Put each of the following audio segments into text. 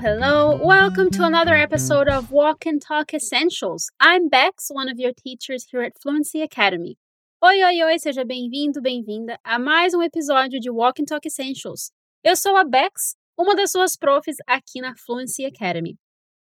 hello. Welcome to another episode of Walk and Talk Essentials. I'm Bex, one of your teachers here at Fluency Academy. Oi, oi, oi, seja bem-vindo, bem-vinda a mais um episódio de Walk and Talk Essentials. Eu sou a Bex, uma das suas profs aqui na Fluency Academy.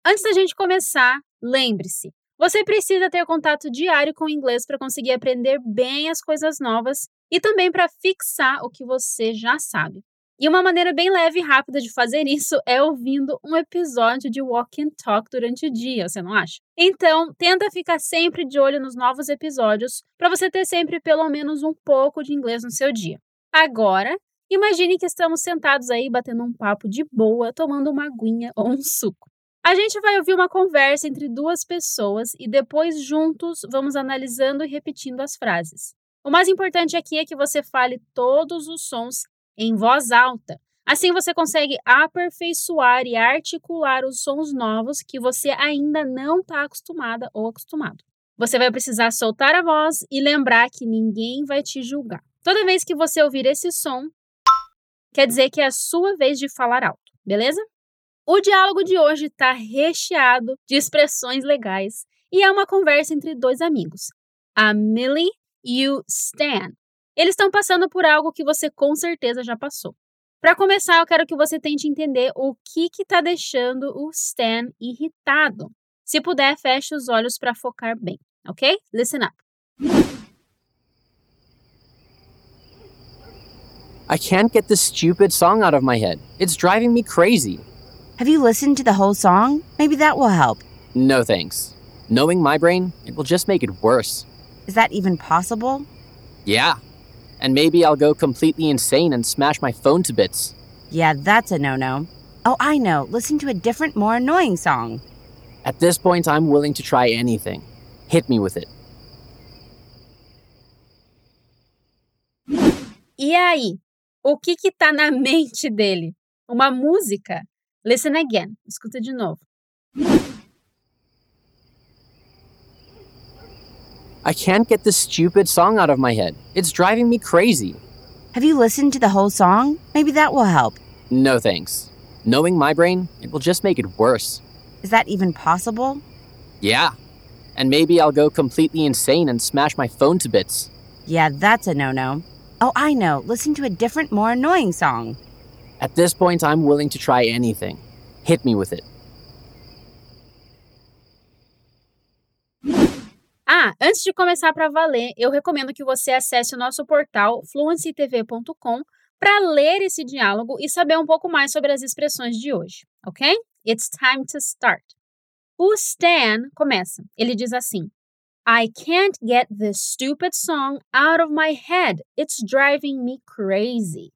Antes da gente começar, lembre-se, você precisa ter contato diário com o inglês para conseguir aprender bem as coisas novas e também para fixar o que você já sabe. E uma maneira bem leve e rápida de fazer isso é ouvindo um episódio de Walk and Talk durante o dia, você não acha? Então, tenta ficar sempre de olho nos novos episódios para você ter sempre pelo menos um pouco de inglês no seu dia. Agora, imagine que estamos sentados aí batendo um papo de boa, tomando uma aguinha ou um suco. A gente vai ouvir uma conversa entre duas pessoas e depois juntos vamos analisando e repetindo as frases. O mais importante aqui é que você fale todos os sons em voz alta. Assim você consegue aperfeiçoar e articular os sons novos que você ainda não está acostumada ou acostumado. Você vai precisar soltar a voz e lembrar que ninguém vai te julgar. Toda vez que você ouvir esse som, quer dizer que é a sua vez de falar alto, beleza? O diálogo de hoje está recheado de expressões legais e é uma conversa entre dois amigos, a Millie e o Stan. Eles estão passando por algo que você com certeza já passou. Para começar, eu quero que você tente entender o que está deixando o Stan irritado. Se puder, feche os olhos para focar bem, ok? Listen up. I can't get this stupid song out of my head. It's driving me crazy. Have you listened to the whole song? Maybe that will help. No thanks. Knowing my brain, it will just make it worse. Is that even possible? Yeah, and maybe I'll go completely insane and smash my phone to bits. Yeah, that's a no no. Oh, I know. Listen to a different, more annoying song. At this point, I'm willing to try anything. Hit me with it. E aí? O que que tá na mente dele? Uma música? Listen again. Escuta de novo. I can't get this stupid song out of my head. It's driving me crazy. Have you listened to the whole song? Maybe that will help. No thanks. Knowing my brain, it will just make it worse. Is that even possible? Yeah. And maybe I'll go completely insane and smash my phone to bits. Yeah, that's a no no. Oh, I know. Listen to a different, more annoying song. At this point, I'm willing to try anything. Hit me with it. Ah, antes de começar para valer, eu recomendo que você acesse o nosso portal fluencytv.com para ler esse diálogo e saber um pouco mais sobre as expressões de hoje, ok? It's time to start. O Stan começa. Ele diz assim: I can't get this stupid song out of my head. It's driving me crazy.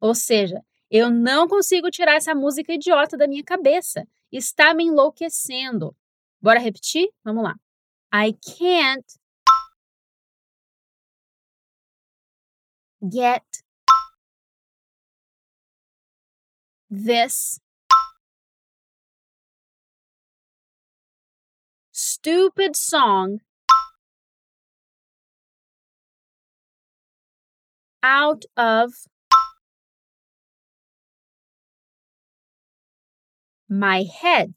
Ou seja, eu não consigo tirar essa música idiota da minha cabeça. Está me enlouquecendo. Bora repetir? Vamos lá. I can't get this stupid song out of my head.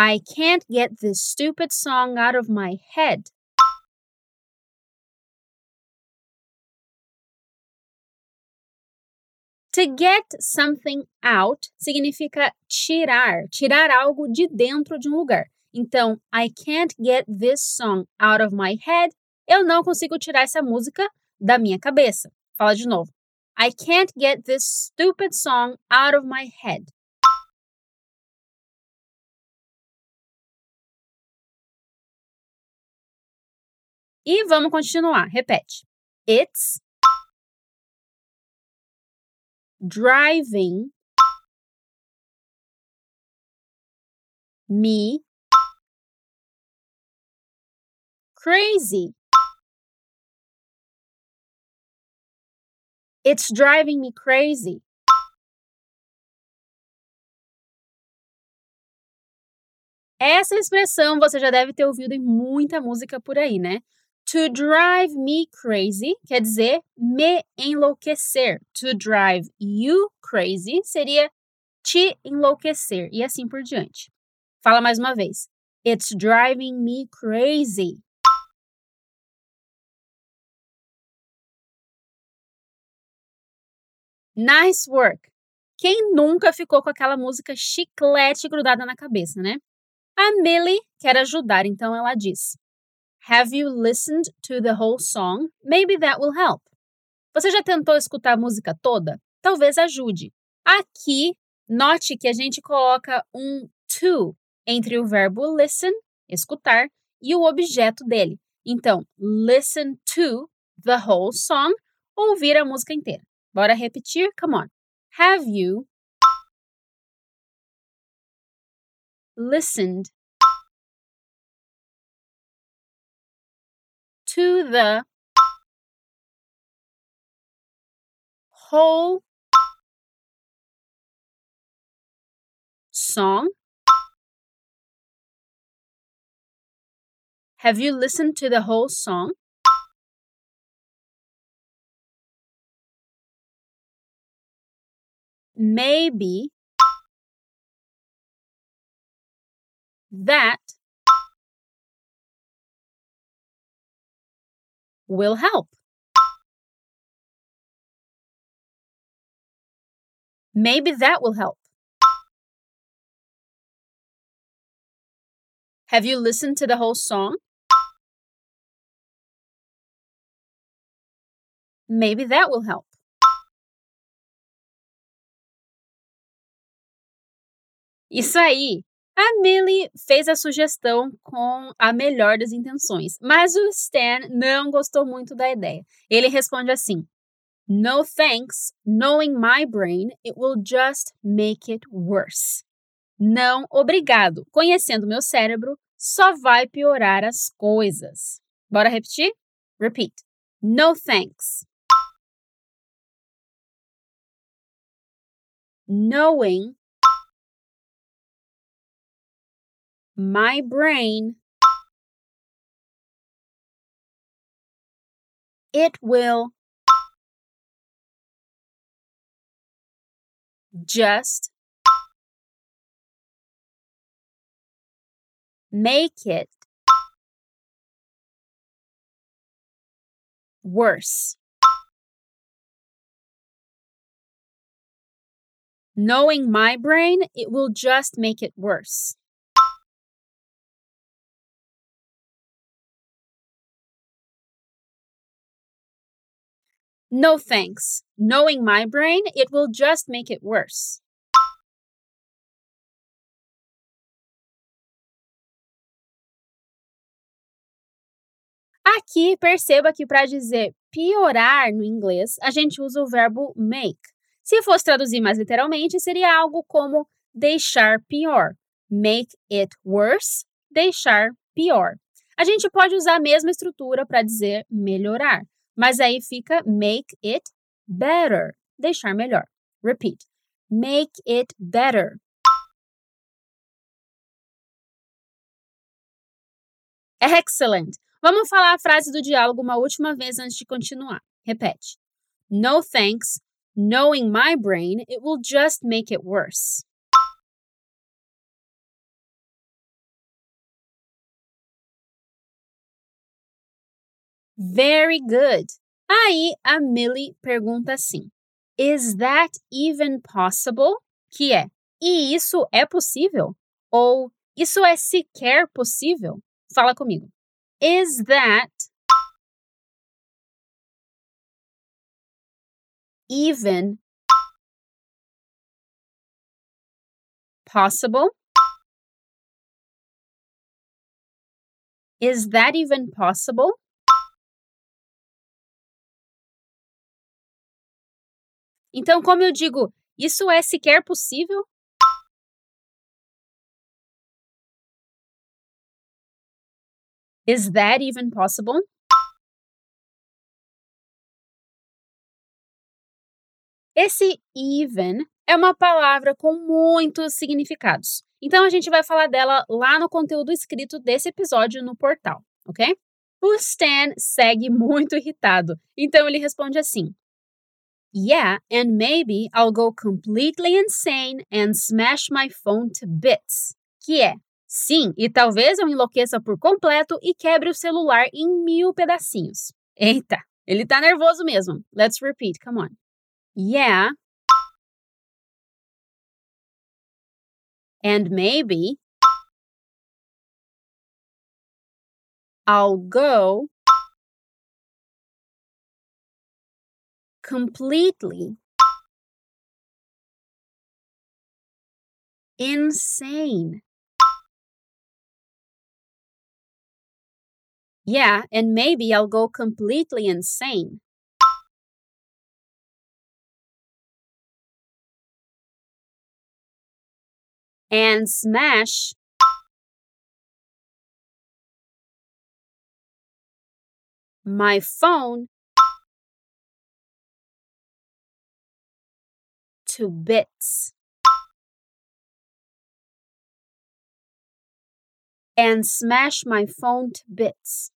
I can't get this stupid song out of my head. To get something out significa tirar, tirar algo de dentro de um lugar. Então, I can't get this song out of my head. Eu não consigo tirar essa música da minha cabeça. Fala de novo. I can't get this stupid song out of my head. E vamos continuar. Repete. It's driving me crazy. It's driving me crazy. Essa expressão você já deve ter ouvido em muita música por aí, né? To drive me crazy quer dizer me enlouquecer. To drive you crazy seria te enlouquecer e assim por diante. Fala mais uma vez. It's driving me crazy. Nice work. Quem nunca ficou com aquela música chiclete grudada na cabeça, né? A Millie quer ajudar, então ela diz: Have you listened to the whole song? Maybe that will help. Você já tentou escutar a música toda? Talvez ajude. Aqui, note que a gente coloca um to entre o verbo listen, escutar, e o objeto dele. Então, listen to the whole song, ouvir a música inteira. Bora repetir? Come on. Have you listened to the whole song? Have you listened to the whole song? Maybe that will help. Maybe that will help. Have you listened to the whole song? Maybe that will help. Isso aí! A Millie fez a sugestão com a melhor das intenções, mas o Stan não gostou muito da ideia. Ele responde assim: No thanks, knowing my brain, it will just make it worse. Não, obrigado. Conhecendo meu cérebro, só vai piorar as coisas. Bora repetir? Repeat. No thanks. Knowing my brain, it will just make it worse. Knowing my brain, it will just make it worse. No thanks. Knowing my brain, it will just make it worse. Aqui, perceba que para dizer piorar no inglês, a gente usa o verbo make. Se fosse traduzir mais literalmente, seria algo como deixar pior. Make it worse, deixar pior. A gente pode usar a mesma estrutura para dizer melhorar. Mas aí fica make it better. Deixar melhor. Repeat. Make it better. Excellent. Vamos falar a frase do diálogo uma última vez antes de continuar. Repete. No thanks. Knowing my brain, it will just make it worse. Very good. Aí a Millie pergunta assim: Is that even possible? Que é: E isso é possível? Ou isso é sequer possível? Fala comigo. Is that even possible? Is that even possible? Então, como eu digo, isso é sequer possível? Is that even possible? Esse even é uma palavra com muitos significados. Então a gente vai falar dela lá no conteúdo escrito desse episódio no portal, ok? O Stan segue muito irritado, então ele responde assim: Yeah, and maybe I'll go completely insane and smash my phone to bits. Que é, sim, e talvez eu enlouqueça por completo e quebre o celular em mil pedacinhos. Eita, ele tá nervoso mesmo. Let's repeat, come on. Yeah. And maybe I'll go completely insane. Yeah, and maybe I'll go completely insane. And smash my phone to bits. And smash my phone to bits.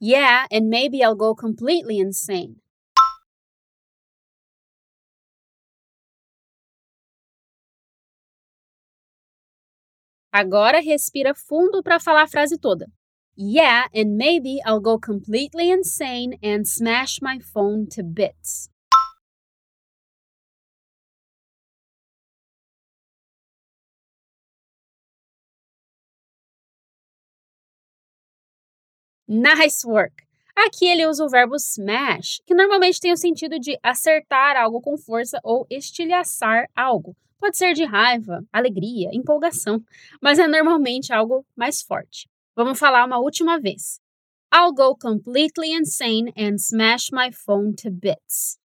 Yeah, and maybe I'll go completely insane. Agora respira fundo para falar a frase toda. Yeah, and maybe I'll go completely insane and smash my phone to bits. Nice work! Aqui ele usa o verbo smash, que normalmente tem o sentido de acertar algo com força ou estilhaçar algo. Pode ser de raiva, alegria, empolgação, mas é normalmente algo mais forte. Vamos falar uma última vez. I'll go completely insane and smash my phone to bits.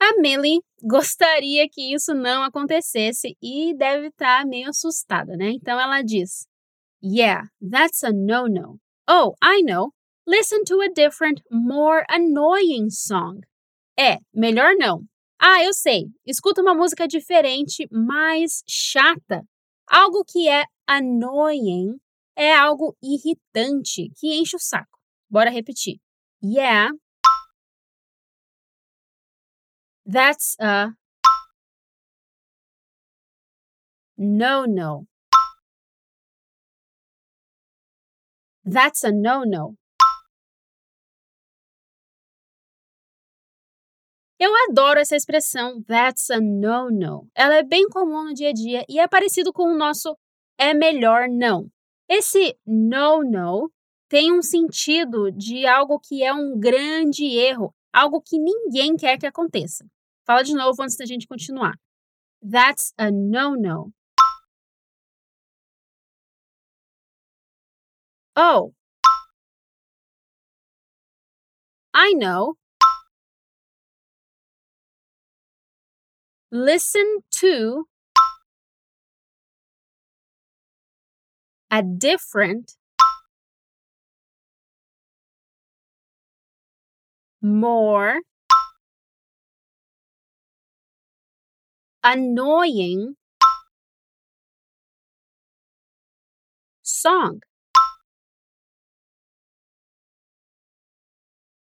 A Millie gostaria que isso não acontecesse e deve estar meio assustada, né? Então ela diz: Yeah, that's a no-no. Oh, I know. Listen to a different, more annoying song. É, melhor não. Ah, eu sei. Escuta uma música diferente, mais chata. Algo que é annoying é algo irritante, que enche o saco. Bora repetir. Yeah, That's a no no. That's a no no. Eu adoro essa expressão that's a no no. Ela é bem comum no dia a dia e é parecido com o nosso é melhor não. Esse no no tem um sentido de algo que é um grande erro, algo que ninguém quer que aconteça. Fala de novo antes da gente continuar. That's a no-no. Oh. I know. Listen to a different more annoying song.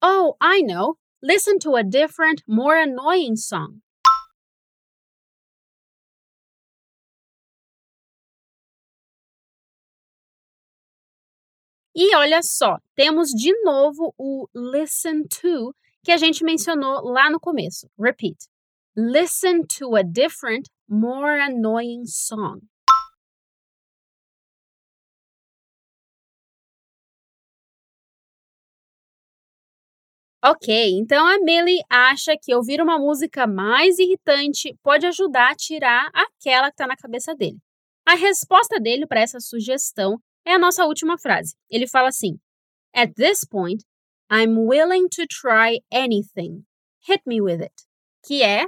Oh, I know. Listen to a different, more annoying song. E olha só, temos de novo o listen to que a gente mencionou lá no começo. Repeat. Listen to a different, more annoying song. Ok, então a Millie acha que ouvir uma música mais irritante pode ajudar a tirar aquela que está na cabeça dele. A resposta dele para essa sugestão é a nossa última frase. Ele fala assim: At this point, I'm willing to try anything. Hit me with it. Que é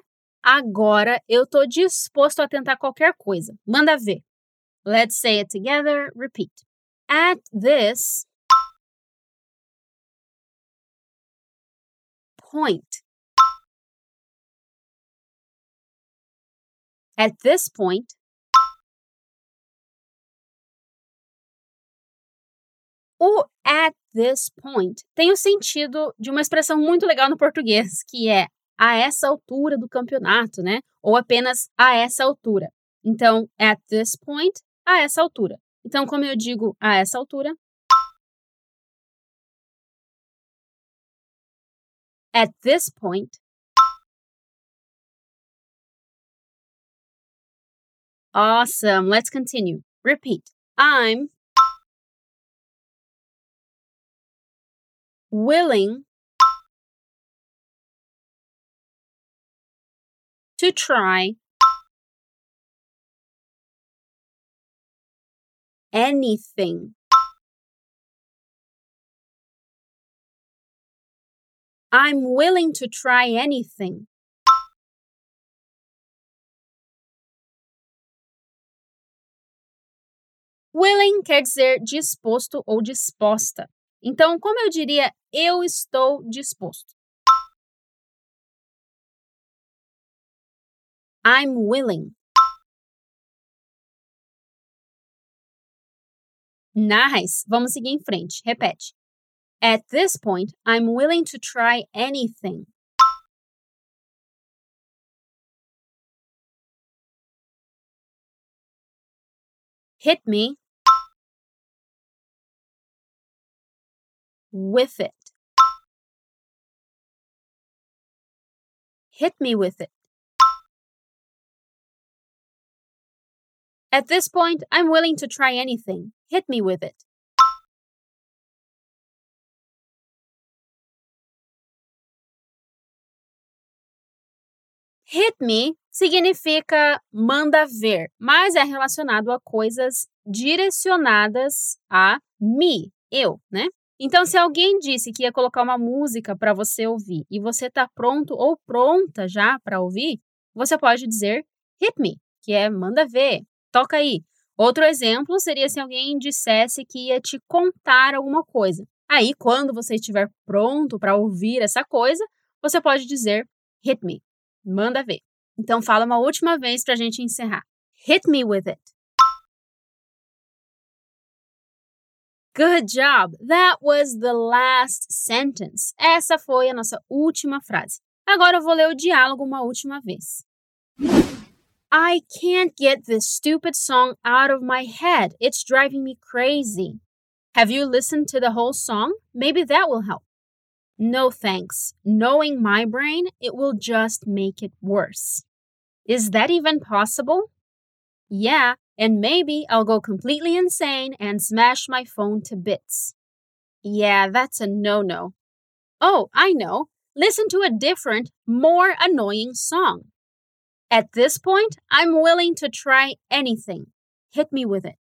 Agora eu tô disposto a tentar qualquer coisa. Manda ver. Let's say it together. Repeat. At this point. At this point, o at this point tem o sentido de uma expressão muito legal no português, que é a essa altura do campeonato, né? Ou apenas a essa altura. Então, at this point, a essa altura. Então, como eu digo a essa altura, at this point, Awesome. Let's continue. Repeat. I'm willing to try anything. I'm willing to try anything. Willing quer dizer disposto ou disposta. Então, como eu diria, eu estou disposto? I'm willing. Nice. Vamos seguir em frente. Repete. At this point, I'm willing to try anything. Hit me with it. Hit me with it. At this point, I'm willing to try anything. Hit me with it. Hit me significa manda ver, mas é relacionado a coisas direcionadas a me, eu, né? Então, se alguém disse que ia colocar uma música para você ouvir e você está pronto ou pronta já para ouvir, você pode dizer hit me, que é manda ver, toca aí. Outro exemplo seria se alguém dissesse que ia te contar alguma coisa. Aí, quando você estiver pronto para ouvir essa coisa, você pode dizer hit me, manda ver. Então, fala uma última vez para a gente encerrar. Hit me with it. Good job! That was the last sentence. Essa foi a nossa última frase. Agora eu vou ler o diálogo uma última vez. I can't get this stupid song out of my head. It's driving me crazy. Have you listened to the whole song? Maybe that will help. No thanks. Knowing my brain, it will just make it worse. Is that even possible? Yeah, and maybe I'll go completely insane and smash my phone to bits. Yeah, that's a no no. Oh, I know. Listen to a different, more annoying song. At this point, I'm willing to try anything. Hit me with it.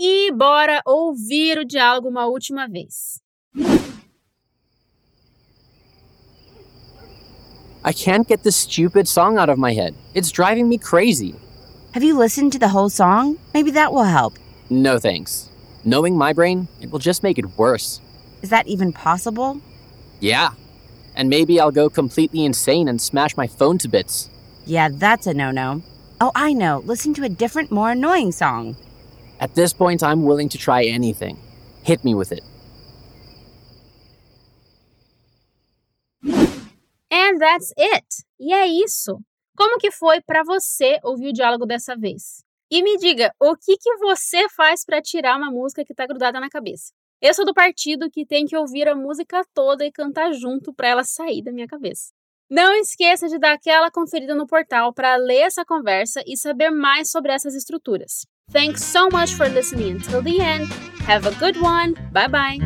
E bora ouvir o diálogo uma última vez. I can't get this stupid song out of my head. It's driving me crazy. Have you listened to the whole song? Maybe that will help. No thanks. Knowing my brain, it will just make it worse. Is that even possible? Yeah. And maybe I'll go completely insane and smash my phone to bits. Yeah, that's a no no. Oh, I know. Listen to a different, more annoying song. At this point, I'm willing to try anything. Hit me with it. And that's it. E é isso. Como que foi para você ouvir o diálogo dessa vez? E me diga, o que, que você faz para tirar uma música que está grudada na cabeça? Eu sou do partido que tem que ouvir a música toda e cantar junto para ela sair da minha cabeça. Não esqueça de dar aquela conferida no portal para ler essa conversa e saber mais sobre essas estruturas. Thanks so much for listening until the end. Have a good one. Bye bye.